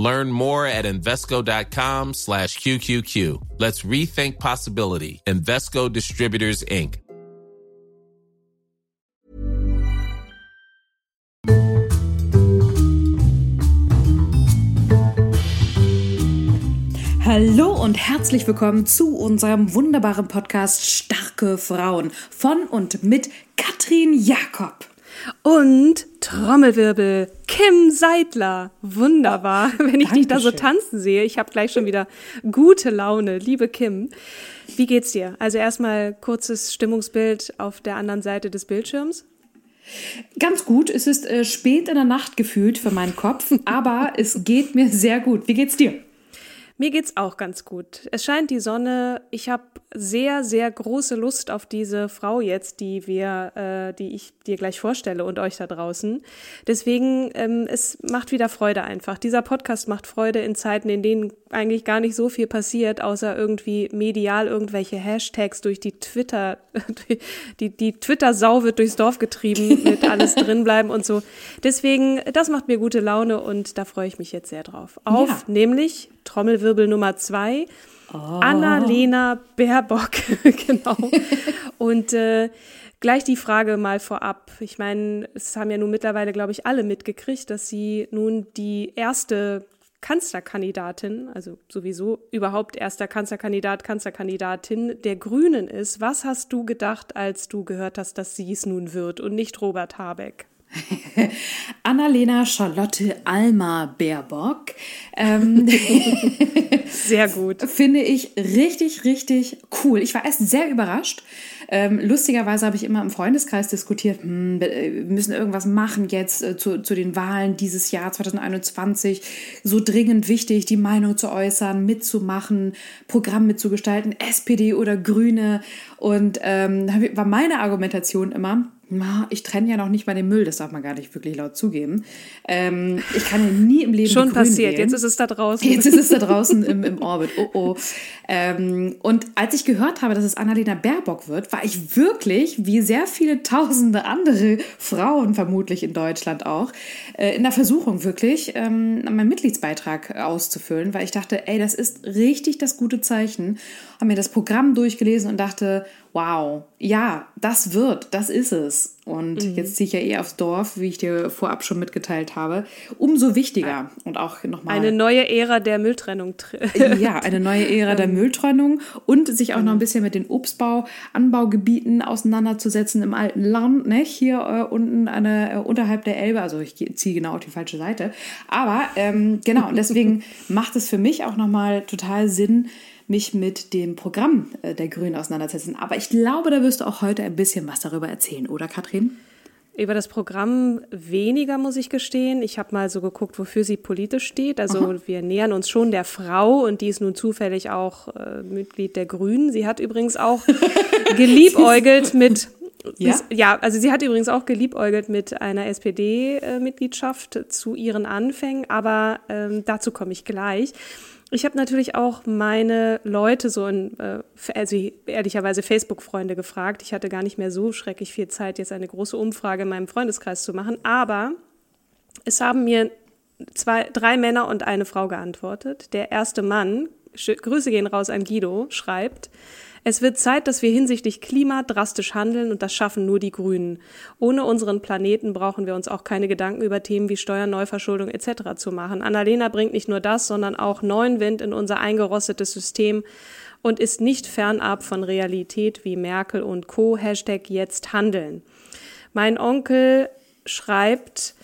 Learn more at Invesco.com slash QQQ. Let's rethink possibility. Invesco Distributors, Inc. Hallo und herzlich willkommen zu unserem wunderbaren Podcast Starke Frauen von und mit Katrin Jakob. Und Trommelwirbel, Kim Seidler. Wunderbar, wenn ich Dankeschön. dich da so tanzen sehe. Ich habe gleich schon wieder gute Laune. Liebe Kim, wie geht's dir? Also erstmal kurzes Stimmungsbild auf der anderen Seite des Bildschirms. Ganz gut. Es ist äh, spät in der Nacht gefühlt für meinen Kopf, aber es geht mir sehr gut. Wie geht's dir? Mir geht's auch ganz gut. Es scheint die Sonne. Ich habe sehr, sehr große Lust auf diese Frau jetzt, die wir, äh, die ich dir gleich vorstelle und euch da draußen. Deswegen, ähm, es macht wieder Freude einfach. Dieser Podcast macht Freude in Zeiten, in denen eigentlich gar nicht so viel passiert, außer irgendwie medial irgendwelche Hashtags durch die Twitter, die, die Twitter-Sau wird durchs Dorf getrieben, mit alles drinbleiben und so. Deswegen, das macht mir gute Laune und da freue ich mich jetzt sehr drauf. Auf, ja. nämlich Trommelwirbel Nummer zwei. Oh. Annalena Baerbock, genau. Und äh, gleich die Frage mal vorab. Ich meine, es haben ja nun mittlerweile, glaube ich, alle mitgekriegt, dass sie nun die erste Kanzlerkandidatin, also sowieso überhaupt erster Kanzlerkandidat, Kanzlerkandidatin der Grünen ist. Was hast du gedacht, als du gehört hast, dass sie es nun wird und nicht Robert Habeck? Annalena Charlotte Alma Baerbock. Ähm, sehr gut. Finde ich richtig, richtig cool. Ich war erst sehr überrascht. Ähm, lustigerweise habe ich immer im Freundeskreis diskutiert, hm, wir müssen irgendwas machen jetzt äh, zu, zu den Wahlen dieses Jahr 2021. So dringend wichtig, die Meinung zu äußern, mitzumachen, Programm mitzugestalten, SPD oder Grüne. Und ähm, war meine Argumentation immer, ich trenne ja noch nicht mal den Müll, das darf man gar nicht wirklich laut zugeben. Ähm, ich kann ja nie im Leben. Schon passiert, wählen. jetzt ist es da draußen. Jetzt ist es da draußen im, im Orbit. Oh oh. Ähm, und als ich gehört habe, dass es Annalena Baerbock wird, war ich wirklich, wie sehr viele tausende andere Frauen vermutlich in Deutschland auch, äh, in der Versuchung wirklich, ähm, meinen Mitgliedsbeitrag auszufüllen, weil ich dachte, ey, das ist richtig das gute Zeichen. Habe mir das Programm durchgelesen und dachte, wow, ja, das wird, das ist es. Und mhm. jetzt ziehe ich ja eh aufs Dorf, wie ich dir vorab schon mitgeteilt habe. Umso wichtiger und auch nochmal. Eine neue Ära der Mülltrennung. ja, eine neue Ära der ähm. Mülltrennung und sich auch noch ein bisschen mit den Obstbau, Anbaugebieten auseinanderzusetzen im alten Land, ne? Hier äh, unten eine, äh, unterhalb der Elbe. Also ich ziehe genau auf die falsche Seite. Aber ähm, genau, und deswegen macht es für mich auch nochmal total Sinn, mich mit dem Programm äh, der Grünen auseinandersetzen. Aber ich glaube, da wirst du auch heute ein bisschen was darüber erzählen, oder Katrin? Über das Programm weniger, muss ich gestehen. Ich habe mal so geguckt, wofür sie politisch steht. Also Aha. wir nähern uns schon der Frau und die ist nun zufällig auch äh, Mitglied der Grünen. Sie hat übrigens auch geliebäugelt mit ja? ja, also sie hat übrigens auch geliebäugelt mit einer SPD-Mitgliedschaft zu ihren Anfängen, aber ähm, dazu komme ich gleich. Ich habe natürlich auch meine Leute so in, äh, also ehrlicherweise Facebook-Freunde gefragt. Ich hatte gar nicht mehr so schrecklich viel Zeit, jetzt eine große Umfrage in meinem Freundeskreis zu machen. Aber es haben mir zwei, drei Männer und eine Frau geantwortet. Der erste Mann, Grüße gehen raus an Guido, schreibt, es wird Zeit, dass wir hinsichtlich Klima drastisch handeln und das schaffen nur die Grünen. Ohne unseren Planeten brauchen wir uns auch keine Gedanken über Themen wie Steuern, Neuverschuldung etc. zu machen. Annalena bringt nicht nur das, sondern auch neuen Wind in unser eingerostetes System und ist nicht fernab von Realität wie Merkel und Co. Hashtag jetzt handeln. Mein Onkel schreibt,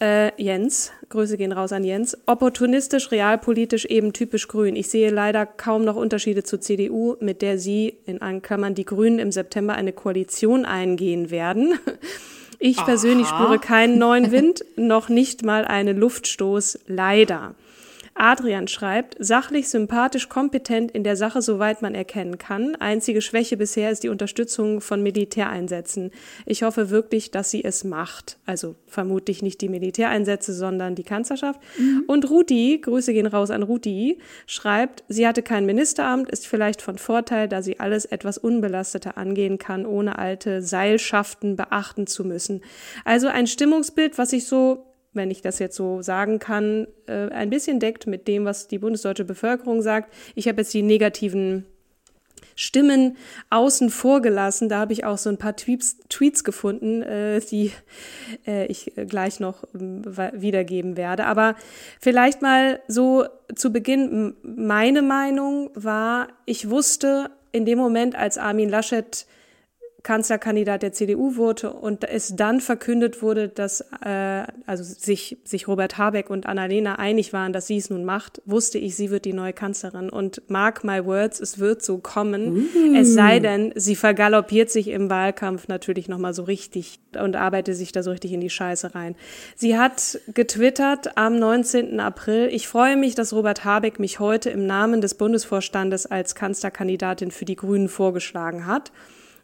äh, Jens, Grüße gehen raus an Jens, opportunistisch, realpolitisch, eben typisch grün. Ich sehe leider kaum noch Unterschiede zur CDU, mit der Sie, in Klammern, die Grünen im September eine Koalition eingehen werden. Ich Aha. persönlich spüre keinen neuen Wind, noch nicht mal einen Luftstoß, leider. Adrian schreibt, sachlich, sympathisch, kompetent in der Sache, soweit man erkennen kann. Einzige Schwäche bisher ist die Unterstützung von Militäreinsätzen. Ich hoffe wirklich, dass sie es macht. Also vermutlich nicht die Militäreinsätze, sondern die Kanzlerschaft. Mhm. Und Ruti, Grüße gehen raus an Ruti, schreibt, sie hatte kein Ministeramt, ist vielleicht von Vorteil, da sie alles etwas unbelasteter angehen kann, ohne alte Seilschaften beachten zu müssen. Also ein Stimmungsbild, was ich so wenn ich das jetzt so sagen kann, äh, ein bisschen deckt mit dem, was die bundesdeutsche Bevölkerung sagt. Ich habe jetzt die negativen Stimmen außen vor gelassen. Da habe ich auch so ein paar Tweets, Tweets gefunden, äh, die äh, ich gleich noch äh, wiedergeben werde. Aber vielleicht mal so zu Beginn. Meine Meinung war, ich wusste in dem Moment, als Armin Laschet Kanzlerkandidat der CDU wurde und es dann verkündet wurde, dass äh, also sich, sich Robert Habeck und Annalena einig waren, dass sie es nun macht, wusste ich, sie wird die neue Kanzlerin. Und mark my words, es wird so kommen. Mm. Es sei denn, sie vergaloppiert sich im Wahlkampf natürlich nochmal so richtig und arbeitet sich da so richtig in die Scheiße rein. Sie hat getwittert am 19. April, ich freue mich, dass Robert Habeck mich heute im Namen des Bundesvorstandes als Kanzlerkandidatin für die Grünen vorgeschlagen hat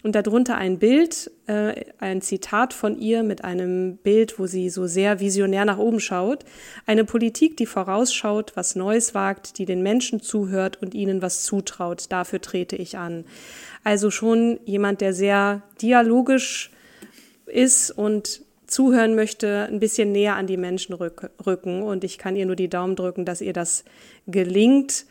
und darunter ein Bild, äh, ein Zitat von ihr mit einem Bild, wo sie so sehr visionär nach oben schaut. Eine Politik, die vorausschaut, was Neues wagt, die den Menschen zuhört und ihnen was zutraut. Dafür trete ich an. Also schon jemand, der sehr dialogisch ist und zuhören möchte, ein bisschen näher an die Menschen rücken. Und ich kann ihr nur die Daumen drücken, dass ihr das gelingt.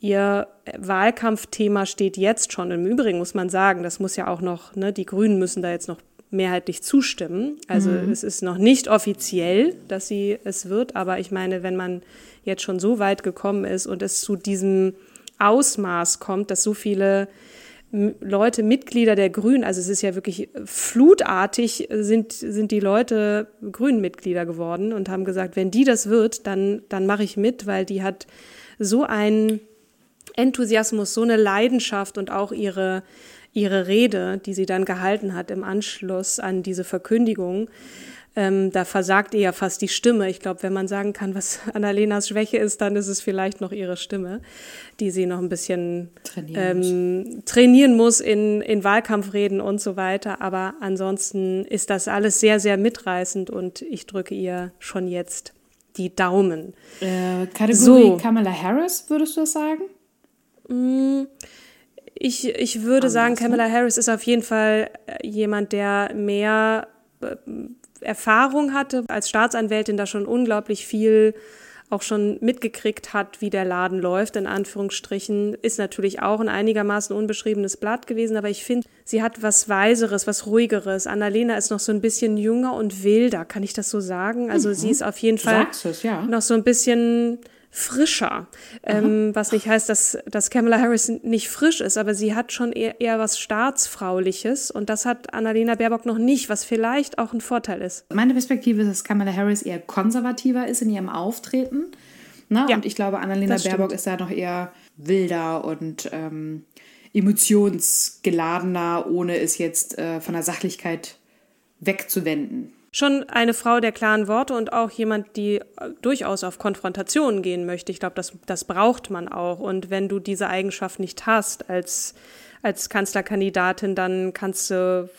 Ihr Wahlkampfthema steht jetzt schon. Im Übrigen muss man sagen, das muss ja auch noch, ne, die Grünen müssen da jetzt noch mehrheitlich zustimmen. Also mhm. es ist noch nicht offiziell, dass sie es wird, aber ich meine, wenn man jetzt schon so weit gekommen ist und es zu diesem Ausmaß kommt, dass so viele Leute, Mitglieder der Grünen, also es ist ja wirklich flutartig, sind, sind die Leute Grünen-Mitglieder geworden und haben gesagt, wenn die das wird, dann, dann mache ich mit, weil die hat so ein Enthusiasmus, so eine Leidenschaft und auch ihre, ihre Rede, die sie dann gehalten hat im Anschluss an diese Verkündigung, ähm, da versagt ihr ja fast die Stimme. Ich glaube, wenn man sagen kann, was Annalenas Schwäche ist, dann ist es vielleicht noch ihre Stimme, die sie noch ein bisschen trainieren, ähm, muss. trainieren muss in, in Wahlkampfreden und so weiter. Aber ansonsten ist das alles sehr, sehr mitreißend und ich drücke ihr schon jetzt die Daumen. Äh, Kategorie so. Kamala Harris, würdest du das sagen? Mm, ich, ich würde Anders, sagen, ne? Kamala ne? Harris ist auf jeden Fall äh, jemand, der mehr äh, Erfahrung hatte als Staatsanwältin, da schon unglaublich viel auch schon mitgekriegt hat, wie der Laden läuft, in Anführungsstrichen, ist natürlich auch ein einigermaßen unbeschriebenes Blatt gewesen, aber ich finde, sie hat was Weiseres, was Ruhigeres. Annalena ist noch so ein bisschen jünger und wilder, kann ich das so sagen? Also mhm. sie ist auf jeden Fall es, ja. noch so ein bisschen frischer. Ähm, was nicht heißt, dass, dass Kamala Harris nicht frisch ist, aber sie hat schon eher, eher was Staatsfrauliches und das hat Annalena Baerbock noch nicht, was vielleicht auch ein Vorteil ist. Meine Perspektive ist, dass Kamala Harris eher konservativer ist in ihrem Auftreten. Ne? Ja, und ich glaube, Annalena Baerbock ist da noch eher wilder und ähm, emotionsgeladener, ohne es jetzt äh, von der Sachlichkeit wegzuwenden schon eine Frau der klaren Worte und auch jemand, die äh, durchaus auf Konfrontationen gehen möchte. Ich glaube, das, das braucht man auch. Und wenn du diese Eigenschaft nicht hast als, als Kanzlerkandidatin, dann kannst du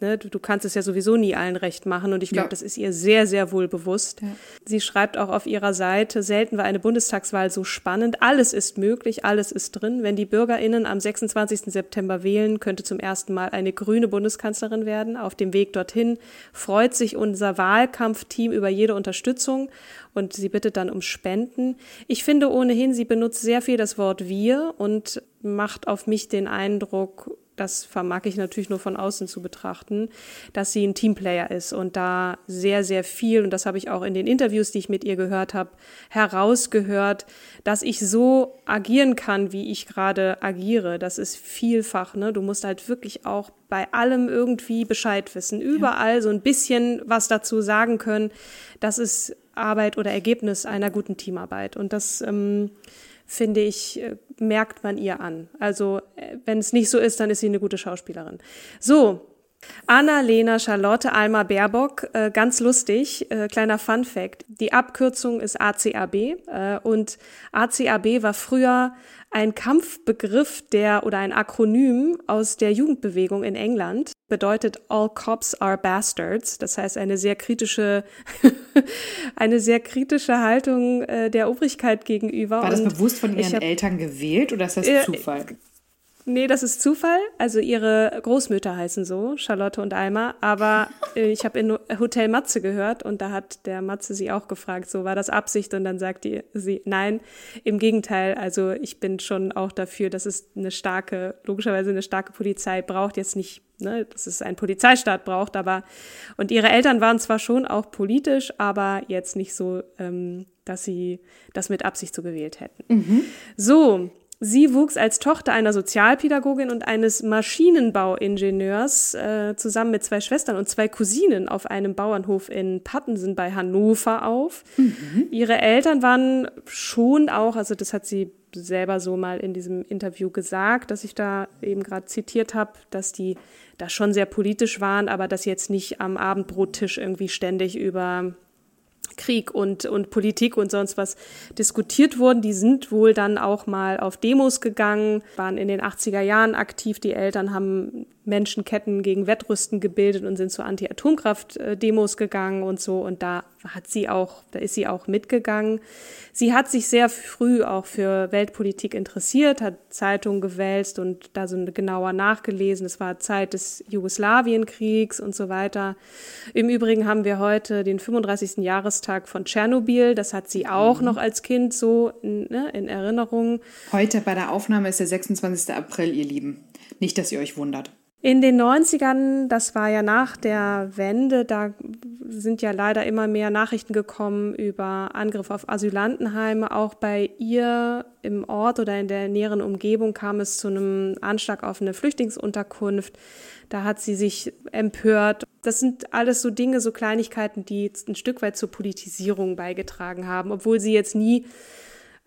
Ne? Du, du, kannst es ja sowieso nie allen recht machen und ich glaube, ja. das ist ihr sehr, sehr wohl bewusst. Ja. Sie schreibt auch auf ihrer Seite, selten war eine Bundestagswahl so spannend. Alles ist möglich, alles ist drin. Wenn die BürgerInnen am 26. September wählen, könnte zum ersten Mal eine grüne Bundeskanzlerin werden. Auf dem Weg dorthin freut sich unser Wahlkampfteam über jede Unterstützung und sie bittet dann um Spenden. Ich finde ohnehin, sie benutzt sehr viel das Wort wir und macht auf mich den Eindruck, das vermag ich natürlich nur von außen zu betrachten, dass sie ein Teamplayer ist und da sehr, sehr viel, und das habe ich auch in den Interviews, die ich mit ihr gehört habe, herausgehört, dass ich so agieren kann, wie ich gerade agiere. Das ist vielfach, ne? Du musst halt wirklich auch bei allem irgendwie Bescheid wissen, überall ja. so ein bisschen was dazu sagen können. Das ist Arbeit oder Ergebnis einer guten Teamarbeit. Und das ähm, finde ich, äh, merkt man ihr an. Also äh, wenn es nicht so ist, dann ist sie eine gute Schauspielerin. So, Anna-Lena Charlotte Alma Baerbock, äh, ganz lustig, äh, kleiner Fun Fact. Die Abkürzung ist ACAB äh, und ACAB war früher ein Kampfbegriff der oder ein Akronym aus der Jugendbewegung in England. Bedeutet All Cops are Bastards. Das heißt eine sehr kritische, eine sehr kritische Haltung äh, der Obrigkeit gegenüber. War das bewusst von Ihren hab, Eltern gewählt oder ist das äh, Zufall? Nee, das ist Zufall. Also ihre Großmütter heißen so, Charlotte und Alma. Aber äh, ich habe in Hotel Matze gehört und da hat der Matze sie auch gefragt, so war das Absicht? Und dann sagt die, sie, nein, im Gegenteil. Also ich bin schon auch dafür, dass es eine starke, logischerweise eine starke Polizei braucht. Jetzt nicht, ne, dass es einen Polizeistaat braucht, aber und ihre Eltern waren zwar schon auch politisch, aber jetzt nicht so, ähm, dass sie das mit Absicht so gewählt hätten. Mhm. So, Sie wuchs als Tochter einer Sozialpädagogin und eines Maschinenbauingenieurs äh, zusammen mit zwei Schwestern und zwei Cousinen auf einem Bauernhof in Pattensen bei Hannover auf. Mhm. Ihre Eltern waren schon auch, also das hat sie selber so mal in diesem Interview gesagt, dass ich da eben gerade zitiert habe, dass die da schon sehr politisch waren, aber dass jetzt nicht am Abendbrottisch irgendwie ständig über Krieg und, und Politik und sonst was diskutiert wurden. Die sind wohl dann auch mal auf Demos gegangen, waren in den 80er Jahren aktiv. Die Eltern haben Menschenketten gegen Wettrüsten gebildet und sind zu Anti-Atomkraft-Demos gegangen und so. Und da hat sie auch, da ist sie auch mitgegangen. Sie hat sich sehr früh auch für Weltpolitik interessiert, hat Zeitungen gewälzt und da so genauer nachgelesen. Es war Zeit des Jugoslawienkriegs und so weiter. Im Übrigen haben wir heute den 35. Jahrestag von Tschernobyl. Das hat sie auch mhm. noch als Kind so ne, in Erinnerung. Heute bei der Aufnahme ist der 26. April, ihr Lieben. Nicht, dass ihr euch wundert. In den 90ern, das war ja nach der Wende, da sind ja leider immer mehr Nachrichten gekommen über Angriffe auf Asylantenheime. Auch bei ihr im Ort oder in der näheren Umgebung kam es zu einem Anschlag auf eine Flüchtlingsunterkunft. Da hat sie sich empört. Das sind alles so Dinge, so Kleinigkeiten, die ein Stück weit zur Politisierung beigetragen haben, obwohl sie jetzt nie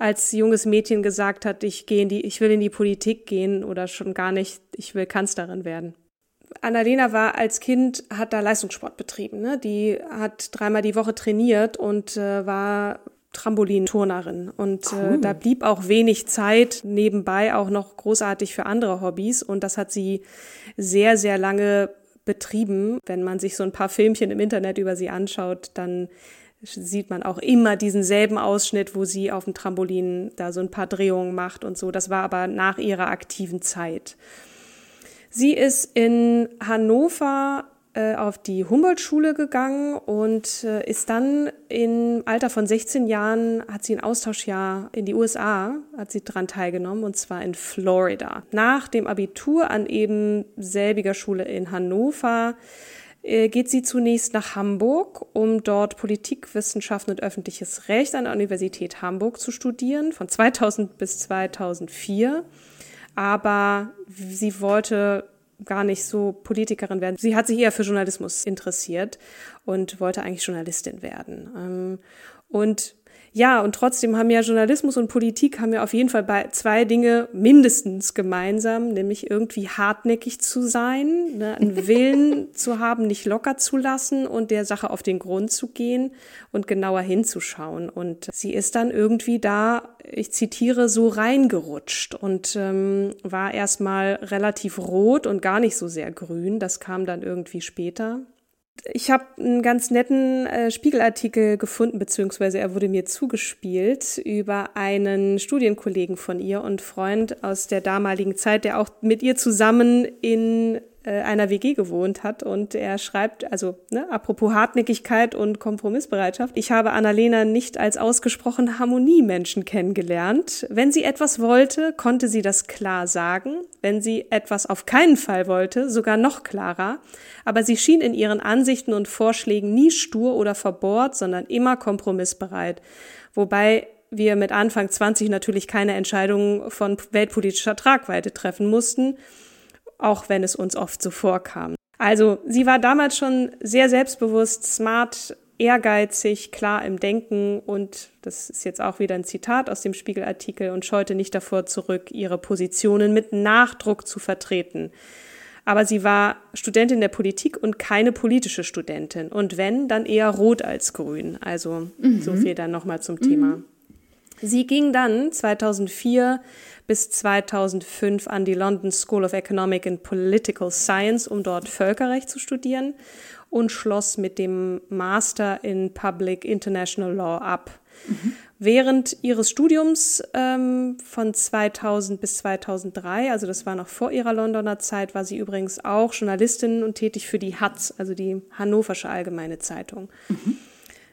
als junges Mädchen gesagt hat, ich gehe in die, ich will in die Politik gehen oder schon gar nicht, ich will Kanzlerin werden. Annalena war als Kind, hat da Leistungssport betrieben. Ne? Die hat dreimal die Woche trainiert und äh, war Trampolinturnerin. Und äh, cool. äh, da blieb auch wenig Zeit nebenbei auch noch großartig für andere Hobbys. Und das hat sie sehr, sehr lange betrieben. Wenn man sich so ein paar Filmchen im Internet über sie anschaut, dann sieht man auch immer diesen selben Ausschnitt, wo sie auf dem Trampolin da so ein paar Drehungen macht und so. Das war aber nach ihrer aktiven Zeit. Sie ist in Hannover äh, auf die Humboldt-Schule gegangen und äh, ist dann im Alter von 16 Jahren, hat sie ein Austauschjahr in die USA, hat sie dran teilgenommen und zwar in Florida. Nach dem Abitur an eben selbiger Schule in Hannover geht sie zunächst nach Hamburg, um dort Politikwissenschaften und öffentliches Recht an der Universität Hamburg zu studieren, von 2000 bis 2004. Aber sie wollte gar nicht so Politikerin werden. Sie hat sich eher für Journalismus interessiert und wollte eigentlich Journalistin werden. Ähm, und ja, und trotzdem haben ja Journalismus und Politik haben ja auf jeden Fall bei zwei Dinge mindestens gemeinsam, nämlich irgendwie hartnäckig zu sein, ne, einen Willen zu haben, nicht locker zu lassen und der Sache auf den Grund zu gehen und genauer hinzuschauen. Und sie ist dann irgendwie da, ich zitiere, so reingerutscht und ähm, war erstmal relativ rot und gar nicht so sehr grün. Das kam dann irgendwie später. Ich habe einen ganz netten äh, Spiegelartikel gefunden, beziehungsweise er wurde mir zugespielt über einen Studienkollegen von ihr und Freund aus der damaligen Zeit, der auch mit ihr zusammen in einer WG gewohnt hat und er schreibt, also ne, apropos Hartnäckigkeit und Kompromissbereitschaft, ich habe Annalena nicht als ausgesprochen Harmoniemenschen kennengelernt. Wenn sie etwas wollte, konnte sie das klar sagen, wenn sie etwas auf keinen Fall wollte, sogar noch klarer, aber sie schien in ihren Ansichten und Vorschlägen nie stur oder verbohrt, sondern immer kompromissbereit. Wobei wir mit Anfang 20 natürlich keine Entscheidungen von weltpolitischer Tragweite treffen mussten, auch wenn es uns oft so vorkam. Also sie war damals schon sehr selbstbewusst, smart, ehrgeizig, klar im Denken und das ist jetzt auch wieder ein Zitat aus dem Spiegelartikel und scheute nicht davor zurück, ihre Positionen mit Nachdruck zu vertreten. Aber sie war Studentin der Politik und keine politische Studentin. Und wenn, dann eher rot als grün. Also mhm. so viel dann nochmal zum mhm. Sie ging dann 2004 bis 2005 an die London School of Economic and Political Science, um dort Völkerrecht zu studieren und schloss mit dem Master in Public International Law ab. Mhm. Während ihres Studiums ähm, von 2000 bis 2003, also das war noch vor ihrer Londoner Zeit, war sie übrigens auch Journalistin und tätig für die HAZ, also die Hannoversche Allgemeine Zeitung. Mhm.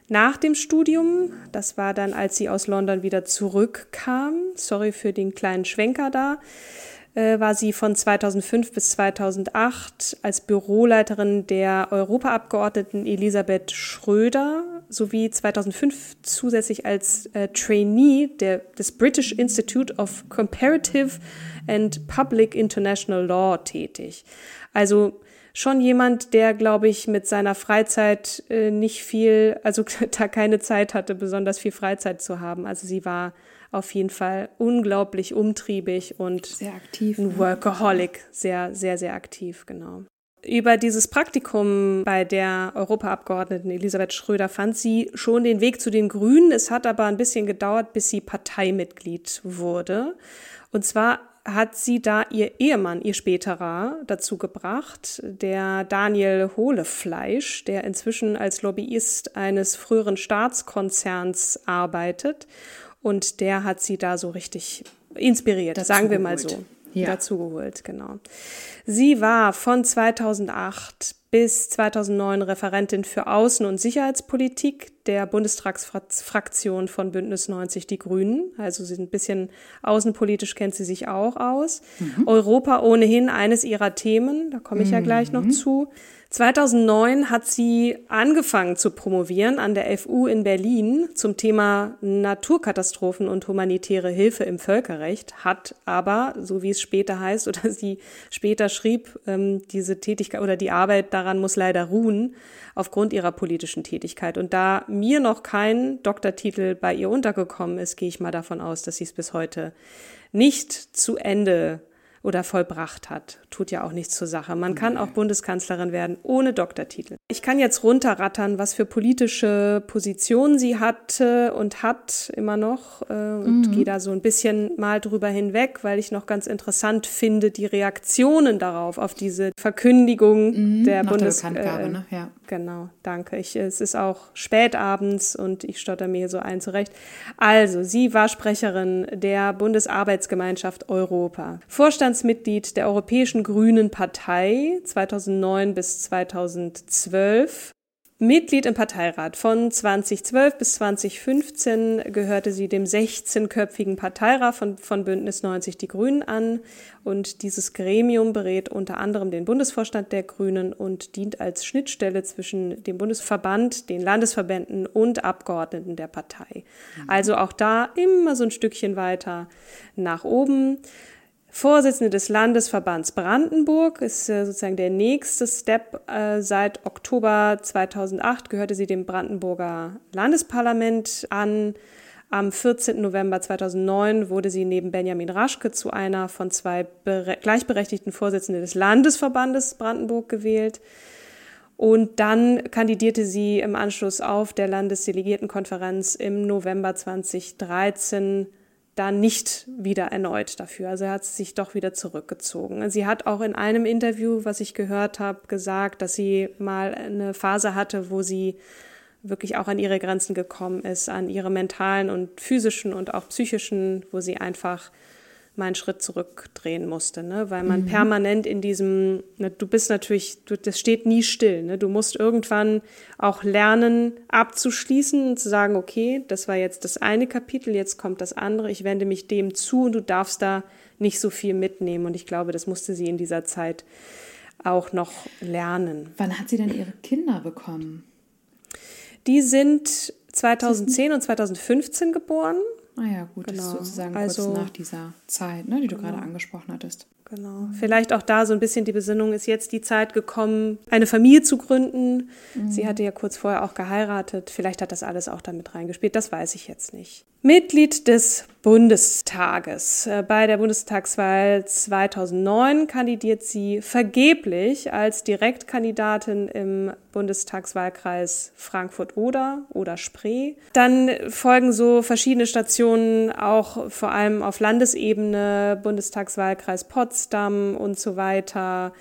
Nach dem Studium, das war dann, als sie aus London wieder zurückkam, sorry für den kleinen Schwenker da, äh, war sie von 2005 bis 2008 als Büroleiterin der Europaabgeordneten Elisabeth Schröder sowie 2005 zusätzlich als äh, Trainee der, des British Institute of Comparative and Public International Law tätig. Also schon jemand, der, glaube ich, mit seiner Freizeit äh, nicht viel, also da keine Zeit hatte, besonders viel Freizeit zu haben. Also sie war auf jeden Fall unglaublich umtriebig und sehr aktiv, ein ne? Workaholic, sehr, sehr, sehr aktiv, genau. Über dieses Praktikum bei der Europaabgeordneten Elisabeth Schröder fand sie schon den Weg zu den Grünen. Es hat aber ein bisschen gedauert, bis sie Parteimitglied wurde. Und zwar hat sie da ihr Ehemann, ihr späterer, dazu gebracht, der Daniel Hohlefleisch, der inzwischen als Lobbyist eines früheren Staatskonzerns arbeitet. Und der hat sie da so richtig inspiriert, dazu sagen wir mal so. Ja. Dazu geholt, genau. Sie war von 2008 bis 2009 Referentin für Außen- und Sicherheitspolitik der Bundestagsfraktion von Bündnis 90 Die Grünen. Also sie ein bisschen außenpolitisch kennt sie sich auch aus. Mhm. Europa ohnehin eines ihrer Themen, da komme ich ja gleich noch mhm. zu. 2009 hat sie angefangen zu promovieren an der FU in Berlin zum Thema Naturkatastrophen und humanitäre Hilfe im Völkerrecht, hat aber, so wie es später heißt oder sie später schrieb, ähm, diese Tätigkeit oder die Arbeit daran muss leider ruhen aufgrund ihrer politischen Tätigkeit. Und da mir noch kein Doktortitel bei ihr untergekommen ist, gehe ich mal davon aus, dass sie es bis heute nicht zu Ende oder vollbracht hat. Tut ja auch nichts zur Sache. Man kann auch Bundeskanzlerin werden ohne Doktortitel. Ich kann jetzt runterrattern, was für politische Positionen sie hatte und hat immer noch äh, und mhm. gehe da so ein bisschen mal drüber hinweg, weil ich noch ganz interessant finde, die Reaktionen darauf, auf diese Verkündigung mhm, der Bundeskanzlerin. Äh, ne? ja. Genau, danke. Ich, es ist auch spät abends und ich stotter mir hier so ein zurecht. Also, sie war Sprecherin der Bundesarbeitsgemeinschaft Europa, Vorstandsmitglied der Europäischen Grünen Partei 2009 bis 2012 Mitglied im Parteirat. Von 2012 bis 2015 gehörte sie dem 16-köpfigen Parteirat von, von Bündnis 90 Die Grünen an. Und dieses Gremium berät unter anderem den Bundesvorstand der Grünen und dient als Schnittstelle zwischen dem Bundesverband, den Landesverbänden und Abgeordneten der Partei. Mhm. Also auch da immer so ein Stückchen weiter nach oben. Vorsitzende des Landesverbands Brandenburg ist äh, sozusagen der nächste Step. Äh, seit Oktober 2008 gehörte sie dem Brandenburger Landesparlament an. Am 14. November 2009 wurde sie neben Benjamin Raschke zu einer von zwei gleichberechtigten Vorsitzenden des Landesverbandes Brandenburg gewählt. Und dann kandidierte sie im Anschluss auf der Landesdelegiertenkonferenz im November 2013 dann nicht wieder erneut dafür. Also er hat sich doch wieder zurückgezogen. Sie hat auch in einem Interview, was ich gehört habe, gesagt, dass sie mal eine Phase hatte, wo sie wirklich auch an ihre Grenzen gekommen ist, an ihre mentalen und physischen und auch psychischen, wo sie einfach mal einen Schritt zurückdrehen musste, ne? weil man mhm. permanent in diesem, ne, du bist natürlich, du, das steht nie still. Ne? Du musst irgendwann auch lernen, abzuschließen und zu sagen, okay, das war jetzt das eine Kapitel, jetzt kommt das andere, ich wende mich dem zu und du darfst da nicht so viel mitnehmen. Und ich glaube, das musste sie in dieser Zeit auch noch lernen. Wann hat sie denn ihre Kinder bekommen? Die sind 2010 und 2015 geboren. Ah ja, gut, genau. das ist sozusagen also, kurz nach dieser Zeit, ne, die du genau. gerade angesprochen hattest. Genau. Vielleicht auch da so ein bisschen die Besinnung, ist jetzt die Zeit gekommen, eine Familie zu gründen. Mhm. Sie hatte ja kurz vorher auch geheiratet. Vielleicht hat das alles auch damit reingespielt. Das weiß ich jetzt nicht. Mitglied des Bundestages. Äh, bei der Bundestagswahl 2009 kandidiert sie vergeblich als Direktkandidatin im Bundestagswahlkreis Frankfurt-Oder oder Spree. Dann folgen so verschiedene Stationen, auch vor allem auf Landesebene, Bundestagswahlkreis Potsdam und so weiter.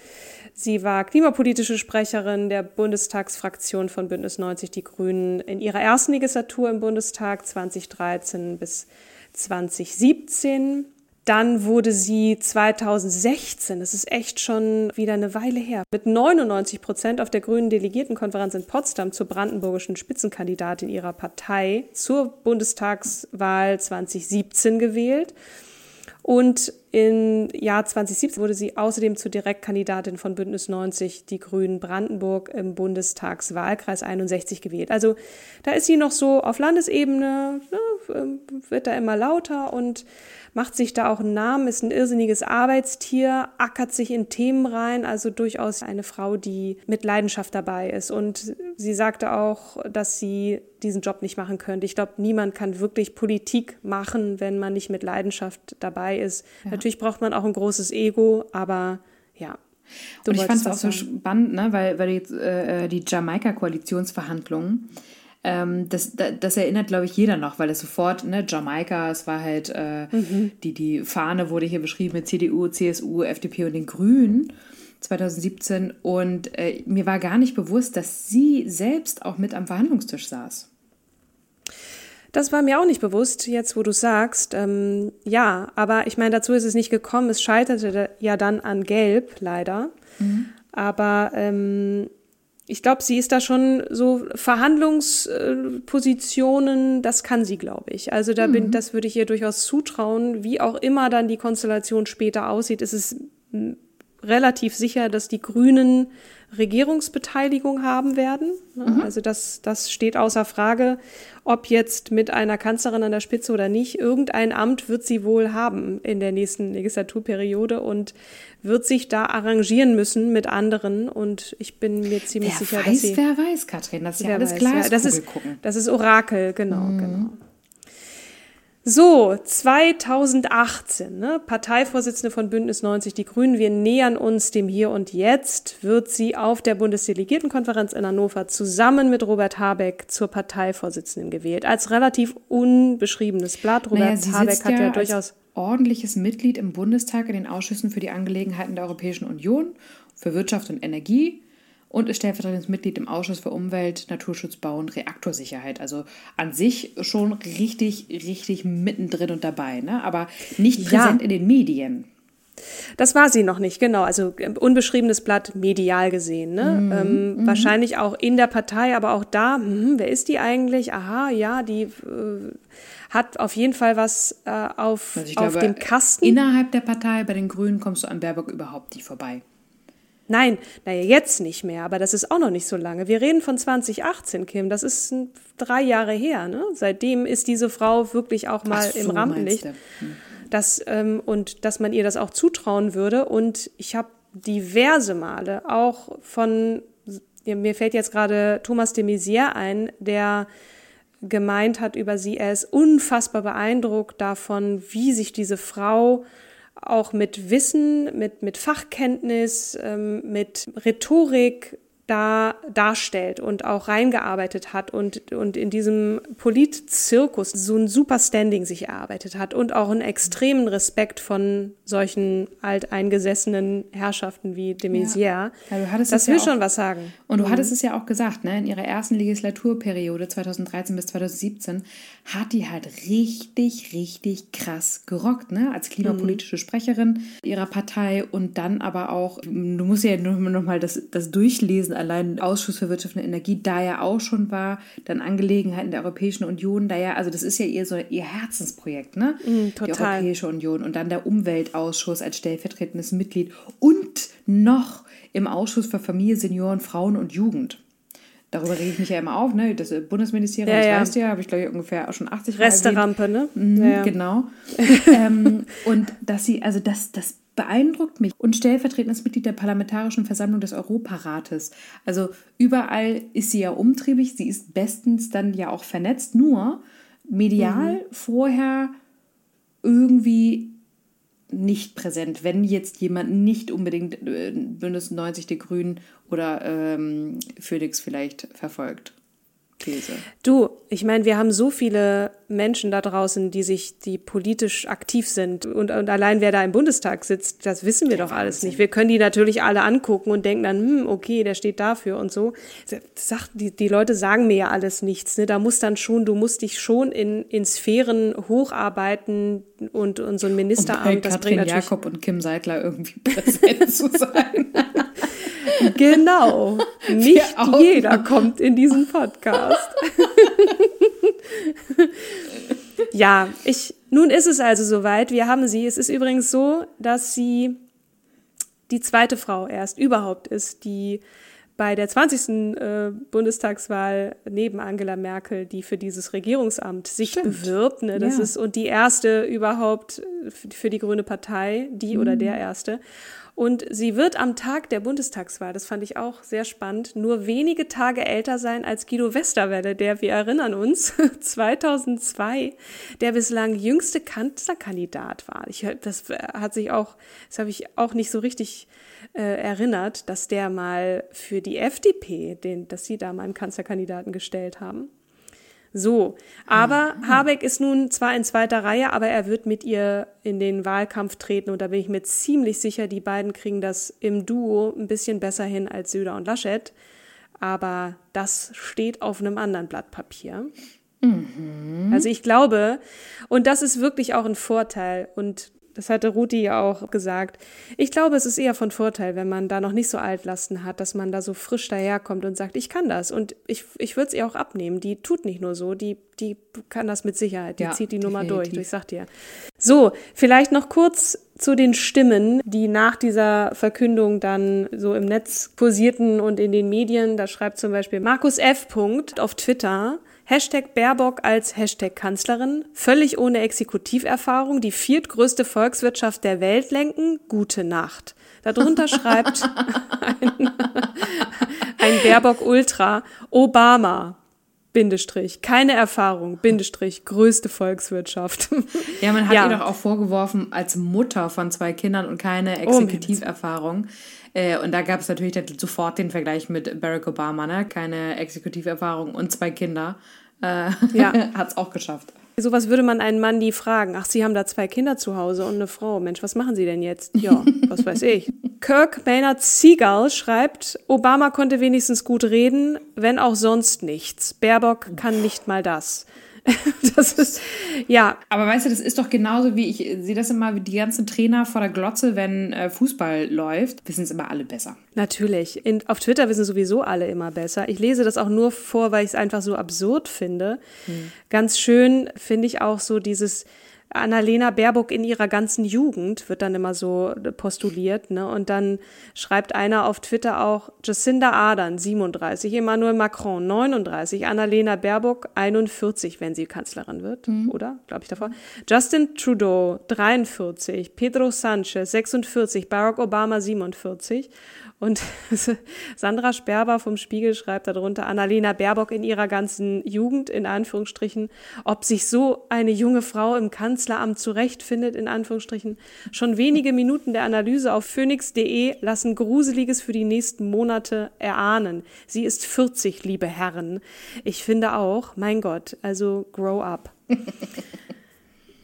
Sie war klimapolitische Sprecherin der Bundestagsfraktion von Bündnis 90 Die Grünen in ihrer ersten Legislatur im Bundestag 2013 bis 2017. Dann wurde sie 2016, das ist echt schon wieder eine Weile her, mit 99 Prozent auf der Grünen Delegiertenkonferenz in Potsdam zur brandenburgischen Spitzenkandidatin ihrer Partei zur Bundestagswahl 2017 gewählt. Und im Jahr 2017 wurde sie außerdem zur Direktkandidatin von Bündnis 90 Die Grünen Brandenburg im Bundestagswahlkreis 61 gewählt. Also da ist sie noch so auf Landesebene, ne, wird da immer lauter und macht sich da auch einen Namen, ist ein irrsinniges Arbeitstier, ackert sich in Themen rein, also durchaus eine Frau, die mit Leidenschaft dabei ist. Und sie sagte auch, dass sie diesen Job nicht machen könnte. Ich glaube, niemand kann wirklich Politik machen, wenn man nicht mit Leidenschaft dabei ist. Ja. Natürlich braucht man auch ein großes Ego, aber ja, Du und ich fand es auch so spannend, ne? weil, weil jetzt, äh, die Jamaika-Koalitionsverhandlungen, ähm, das, das, erinnert, glaube ich, jeder noch, weil es sofort, ne, Jamaika, es war halt, äh, mhm. die, die Fahne wurde hier beschrieben mit CDU, CSU, FDP und den Grünen 2017. Und äh, mir war gar nicht bewusst, dass sie selbst auch mit am Verhandlungstisch saß. Das war mir auch nicht bewusst, jetzt wo du sagst. Ähm, ja, aber ich meine, dazu ist es nicht gekommen. Es scheiterte ja dann an Gelb, leider. Mhm. Aber ähm, ich glaube, sie ist da schon so Verhandlungspositionen, das kann sie, glaube ich. Also da bin, mhm. das würde ich ihr durchaus zutrauen. Wie auch immer dann die Konstellation später aussieht, ist es relativ sicher, dass die Grünen Regierungsbeteiligung haben werden. Ne? Mhm. Also das, das steht außer Frage, ob jetzt mit einer Kanzlerin an der Spitze oder nicht. Irgendein Amt wird sie wohl haben in der nächsten Legislaturperiode und wird sich da arrangieren müssen mit anderen. Und ich bin mir ziemlich wer sicher, weiß, dass sie. Wer weiß, Katrin, das ist ja alles klar. Ja, das ist, das ist Orakel, genau, mhm. genau. So, 2018, ne? Parteivorsitzende von Bündnis 90 Die Grünen, wir nähern uns dem Hier und Jetzt, wird sie auf der Bundesdelegiertenkonferenz in Hannover zusammen mit Robert Habeck zur Parteivorsitzenden gewählt. Als relativ unbeschriebenes Blatt. Robert naja, Habeck hat ja, ja durchaus ordentliches Mitglied im Bundestag in den Ausschüssen für die Angelegenheiten der Europäischen Union, für Wirtschaft und Energie, und ist stellvertretendes Mitglied im Ausschuss für Umwelt, Naturschutz, Bau und Reaktorsicherheit. Also an sich schon richtig, richtig mittendrin und dabei, ne? aber nicht präsent ja. in den Medien. Das war sie noch nicht, genau. Also äh, unbeschriebenes Blatt medial gesehen. Ne? Mhm. Ähm, mhm. Wahrscheinlich auch in der Partei, aber auch da, hm, wer ist die eigentlich? Aha, ja, die äh, hat auf jeden Fall was äh, auf, also auf glaube, dem Kasten. Innerhalb der Partei, bei den Grünen, kommst du an Baerbock überhaupt nicht vorbei. Nein, naja, jetzt nicht mehr, aber das ist auch noch nicht so lange. Wir reden von 2018, Kim. Das ist drei Jahre her. Ne? Seitdem ist diese Frau wirklich auch mal so, im Rampenlicht. Hm. Das, ähm, und dass man ihr das auch zutrauen würde. Und ich habe diverse Male auch von, mir fällt jetzt gerade Thomas de Maizière ein, der gemeint hat über sie, er ist unfassbar beeindruckt davon, wie sich diese Frau auch mit Wissen, mit, mit Fachkenntnis, ähm, mit Rhetorik da darstellt und auch reingearbeitet hat und, und in diesem Politzirkus so ein super Standing sich erarbeitet hat und auch einen extremen Respekt von solchen alteingesessenen Herrschaften wie de Maizière. Ja. Ja, das will ja schon was sagen. Und du mhm. hattest es ja auch gesagt, ne? in ihrer ersten Legislaturperiode 2013 bis 2017 hat die halt richtig, richtig krass gerockt, ne? als klimapolitische mhm. Sprecherin ihrer Partei und dann aber auch, du musst ja nur noch mal das, das durchlesen, allein Ausschuss für Wirtschaft und Energie, da ja auch schon war, dann Angelegenheiten der Europäischen Union, da ja, also das ist ja ihr so ihr Herzensprojekt, ne? Mm, total. Die Europäische Union und dann der Umweltausschuss als stellvertretendes Mitglied und noch im Ausschuss für Familie, Senioren, Frauen und Jugend. Darüber rege ich mich ja immer auf, ne? Das Bundesministerium, ja, das ja. weißt du ja, habe ich glaube ich ungefähr auch schon 80 Resterampe, ne? Mhm, ja, genau. ähm, und dass sie, also das, das beeindruckt mich. Und stellvertretendes Mitglied der Parlamentarischen Versammlung des Europarates. Also überall ist sie ja umtriebig, sie ist bestens dann ja auch vernetzt, nur medial mhm. vorher irgendwie nicht präsent, wenn jetzt jemand nicht unbedingt äh, Bündnis 90 die Grünen oder ähm, Phoenix vielleicht verfolgt. These. Du, ich meine, wir haben so viele Menschen da draußen, die sich, die politisch aktiv sind. Und, und allein wer da im Bundestag sitzt, das wissen wir Der doch Wahnsinn. alles nicht. Wir können die natürlich alle angucken und denken dann, hm, okay, der steht dafür und so. Sagt, die, die Leute sagen mir ja alles nichts. Ne? Da muss dann schon, du musst dich schon in, in Sphären hocharbeiten und, und so ein Ministeramt. Und bei das bringt natürlich Jakob und Kim Seidler irgendwie präsent zu sein. Genau. Nicht jeder kommt in diesen Podcast. ja, ich, nun ist es also soweit. Wir haben sie. Es ist übrigens so, dass sie die zweite Frau erst überhaupt ist, die bei der 20. Äh, Bundestagswahl neben Angela Merkel, die für dieses Regierungsamt sich Stimmt. bewirbt. Ne? Das ja. ist und die erste überhaupt für die Grüne Partei, die mhm. oder der erste. Und sie wird am Tag der Bundestagswahl, das fand ich auch sehr spannend, nur wenige Tage älter sein als Guido Westerwelle, der, wir erinnern uns, 2002 der bislang jüngste Kanzlerkandidat war. Ich, das hat sich auch, das habe ich auch nicht so richtig äh, erinnert, dass der mal für die FDP, den, dass sie da mal einen Kanzlerkandidaten gestellt haben. So, aber mhm. Habeck ist nun zwar in zweiter Reihe, aber er wird mit ihr in den Wahlkampf treten und da bin ich mir ziemlich sicher, die beiden kriegen das im Duo ein bisschen besser hin als Söder und Laschet. Aber das steht auf einem anderen Blatt Papier. Mhm. Also ich glaube, und das ist wirklich auch ein Vorteil und das hatte Ruti ja auch gesagt. Ich glaube, es ist eher von Vorteil, wenn man da noch nicht so Altlasten hat, dass man da so frisch daherkommt und sagt, ich kann das. Und ich, ich würde es ihr auch abnehmen. Die tut nicht nur so, die, die kann das mit Sicherheit. Die ja, zieht die Nummer durch. Ich sag dir. So, vielleicht noch kurz zu den Stimmen, die nach dieser Verkündung dann so im Netz kursierten und in den Medien. Da schreibt zum Beispiel Markus F. auf Twitter. Hashtag Baerbock als Hashtag Kanzlerin, völlig ohne Exekutiverfahrung, die viertgrößte Volkswirtschaft der Welt lenken, gute Nacht. Darunter schreibt ein, ein Baerbock Ultra, Obama, Bindestrich, keine Erfahrung, Bindestrich, größte Volkswirtschaft. Ja, man hat ja. ihr doch auch vorgeworfen, als Mutter von zwei Kindern und keine Exekutiverfahrung. Äh, und da gab es natürlich sofort den Vergleich mit Barack Obama, ne? Keine Exekutiverfahrung und zwei Kinder äh, ja. hat es auch geschafft. Sowas würde man einen Mann nie fragen. Ach, Sie haben da zwei Kinder zu Hause und eine Frau. Mensch, was machen Sie denn jetzt? Ja, was weiß ich. Kirk Maynard Seagull schreibt, Obama konnte wenigstens gut reden, wenn auch sonst nichts. Baerbock kann nicht mal das. das ist, ja. Aber weißt du, das ist doch genauso wie ich sehe das immer, wie die ganzen Trainer vor der Glotze, wenn äh, Fußball läuft, wissen es immer alle besser. Natürlich. In, auf Twitter wissen sowieso alle immer besser. Ich lese das auch nur vor, weil ich es einfach so absurd finde. Hm. Ganz schön finde ich auch so dieses, Annalena Baerbock in ihrer ganzen Jugend, wird dann immer so postuliert. Ne? Und dann schreibt einer auf Twitter auch Jacinda Ardern, 37, Emmanuel Macron, 39, Annalena Baerbock, 41, wenn sie Kanzlerin wird, mhm. oder? Glaube ich davor. Justin Trudeau, 43, Pedro Sanchez, 46, Barack Obama, 47. Und Sandra Sperber vom Spiegel schreibt darunter, Annalena Baerbock in ihrer ganzen Jugend, in Anführungsstrichen, ob sich so eine junge Frau im Kanzleramt zurechtfindet, in Anführungsstrichen. Schon wenige Minuten der Analyse auf phoenix.de lassen Gruseliges für die nächsten Monate erahnen. Sie ist 40, liebe Herren. Ich finde auch, mein Gott, also grow up.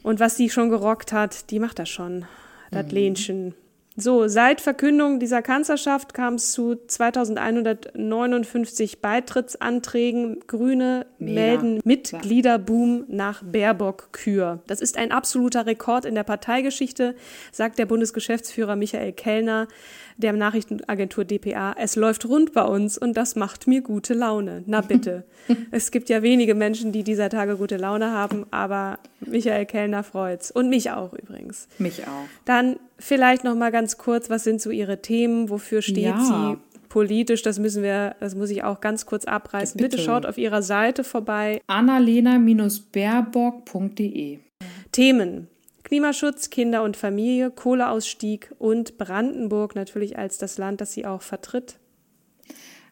Und was die schon gerockt hat, die macht das schon. Das mhm. Lehnchen. So, seit Verkündung dieser Kanzlerschaft kam es zu 2159 Beitrittsanträgen. Grüne Mega. melden Mitgliederboom nach Baerbock-Kür. Das ist ein absoluter Rekord in der Parteigeschichte, sagt der Bundesgeschäftsführer Michael Kellner der Nachrichtenagentur dpa. Es läuft rund bei uns und das macht mir gute Laune. Na bitte. es gibt ja wenige Menschen, die dieser Tage gute Laune haben, aber Michael Kellner freut's. Und mich auch übrigens. Mich auch. Dann vielleicht noch mal ganz kurz, was sind so Ihre Themen? Wofür steht ja. sie? politisch, das müssen wir, das muss ich auch ganz kurz abreißen. Bitte, Bitte schaut auf ihrer Seite vorbei. annalena-baerbock.de Themen. Klimaschutz, Kinder und Familie, Kohleausstieg und Brandenburg natürlich als das Land, das sie auch vertritt.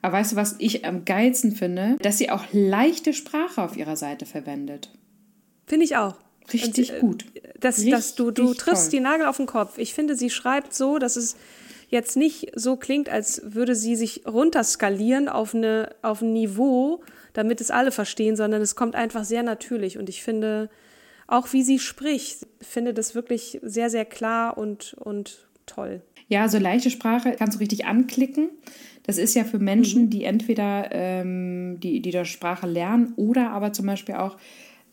Aber weißt du, was ich am geilsten finde? Dass sie auch leichte Sprache auf ihrer Seite verwendet. Finde ich auch. Richtig und, äh, gut. Das, Richtig das, du, du triffst toll. die Nagel auf den Kopf. Ich finde, sie schreibt so, dass es jetzt nicht so klingt, als würde sie sich runterskalieren auf, eine, auf ein Niveau, damit es alle verstehen, sondern es kommt einfach sehr natürlich. Und ich finde, auch wie sie spricht, finde das wirklich sehr, sehr klar und, und toll. Ja, so leichte Sprache kannst du richtig anklicken. Das ist ja für Menschen, mhm. die entweder ähm, die, die der Sprache lernen oder aber zum Beispiel auch,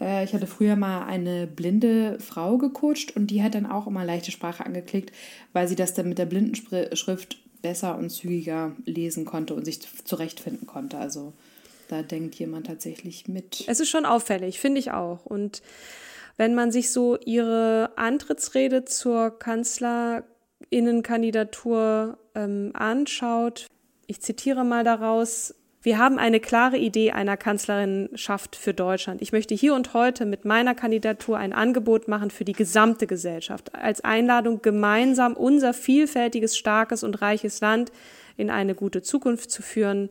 äh, ich hatte früher mal eine blinde Frau gecoacht und die hat dann auch immer leichte Sprache angeklickt, weil sie das dann mit der Blindenschrift besser und zügiger lesen konnte und sich zurechtfinden konnte. Also da denkt jemand tatsächlich mit. Es ist schon auffällig, finde ich auch. Und wenn man sich so ihre Antrittsrede zur Kanzlerinnenkandidatur ähm, anschaut, ich zitiere mal daraus, wir haben eine klare Idee einer Kanzlerinnenschaft für Deutschland. Ich möchte hier und heute mit meiner Kandidatur ein Angebot machen für die gesamte Gesellschaft, als Einladung, gemeinsam unser vielfältiges, starkes und reiches Land in eine gute Zukunft zu führen.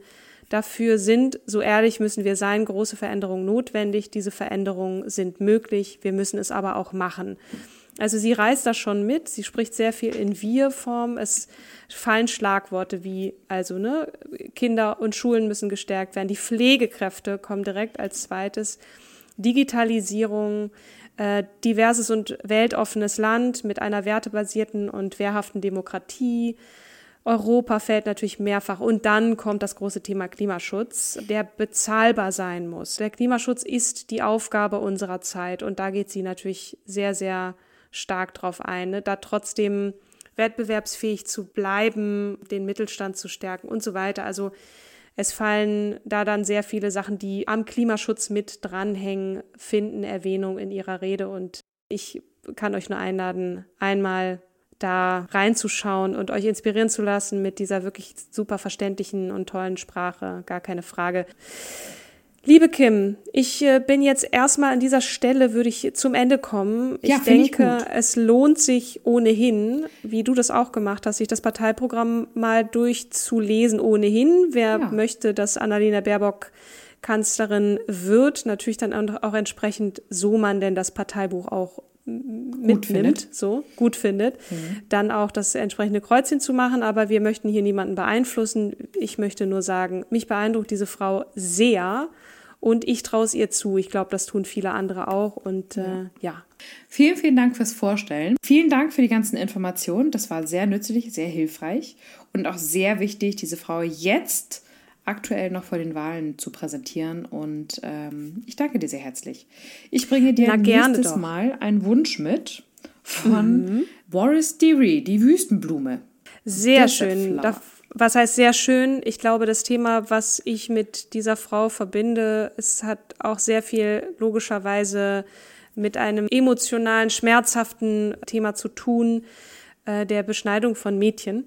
Dafür sind, so ehrlich müssen wir sein, große Veränderungen notwendig. Diese Veränderungen sind möglich. Wir müssen es aber auch machen. Also sie reißt das schon mit. Sie spricht sehr viel in Wir-Form. Es fallen Schlagworte wie, also, ne, Kinder und Schulen müssen gestärkt werden. Die Pflegekräfte kommen direkt als zweites. Digitalisierung, äh, diverses und weltoffenes Land mit einer wertebasierten und wehrhaften Demokratie, Europa fällt natürlich mehrfach. Und dann kommt das große Thema Klimaschutz, der bezahlbar sein muss. Der Klimaschutz ist die Aufgabe unserer Zeit. Und da geht sie natürlich sehr, sehr stark drauf ein, ne? da trotzdem wettbewerbsfähig zu bleiben, den Mittelstand zu stärken und so weiter. Also es fallen da dann sehr viele Sachen, die am Klimaschutz mit dranhängen, finden Erwähnung in ihrer Rede. Und ich kann euch nur einladen, einmal da reinzuschauen und euch inspirieren zu lassen mit dieser wirklich super verständlichen und tollen Sprache, gar keine Frage. Liebe Kim, ich äh, bin jetzt erstmal an dieser Stelle, würde ich zum Ende kommen. Ich ja, denke, ich es lohnt sich ohnehin, wie du das auch gemacht hast, sich das Parteiprogramm mal durchzulesen ohnehin. Wer ja. möchte, dass Annalena Baerbock Kanzlerin wird, natürlich dann auch entsprechend so man denn das Parteibuch auch mitnimmt, findet. so gut findet, mhm. dann auch das entsprechende Kreuzchen zu machen. Aber wir möchten hier niemanden beeinflussen. Ich möchte nur sagen, mich beeindruckt diese Frau sehr und ich traue es ihr zu. Ich glaube, das tun viele andere auch. Und äh, ja. ja. Vielen, vielen Dank fürs Vorstellen. Vielen Dank für die ganzen Informationen. Das war sehr nützlich, sehr hilfreich und auch sehr wichtig, diese Frau jetzt aktuell noch vor den Wahlen zu präsentieren. Und ähm, ich danke dir sehr herzlich. Ich bringe dir Na, nächstes doch. Mal einen Wunsch mit von mhm. Boris Deary, die Wüstenblume. Sehr schön. was heißt sehr schön? Ich glaube, das Thema, was ich mit dieser Frau verbinde, es hat auch sehr viel logischerweise mit einem emotionalen, schmerzhaften Thema zu tun, äh, der Beschneidung von Mädchen.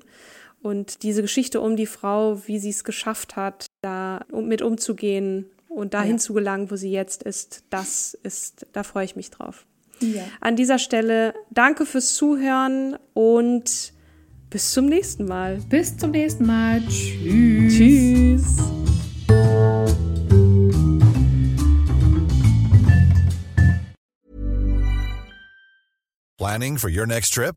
Und diese Geschichte um die Frau, wie sie es geschafft hat, da mit umzugehen und dahin ja. zu gelangen, wo sie jetzt ist, das ist, da freue ich mich drauf. Ja. An dieser Stelle danke fürs Zuhören und Bis zum nächsten Mal. Bis zum nächsten Mal. Tschüss. Tschüss. Planning for your next trip?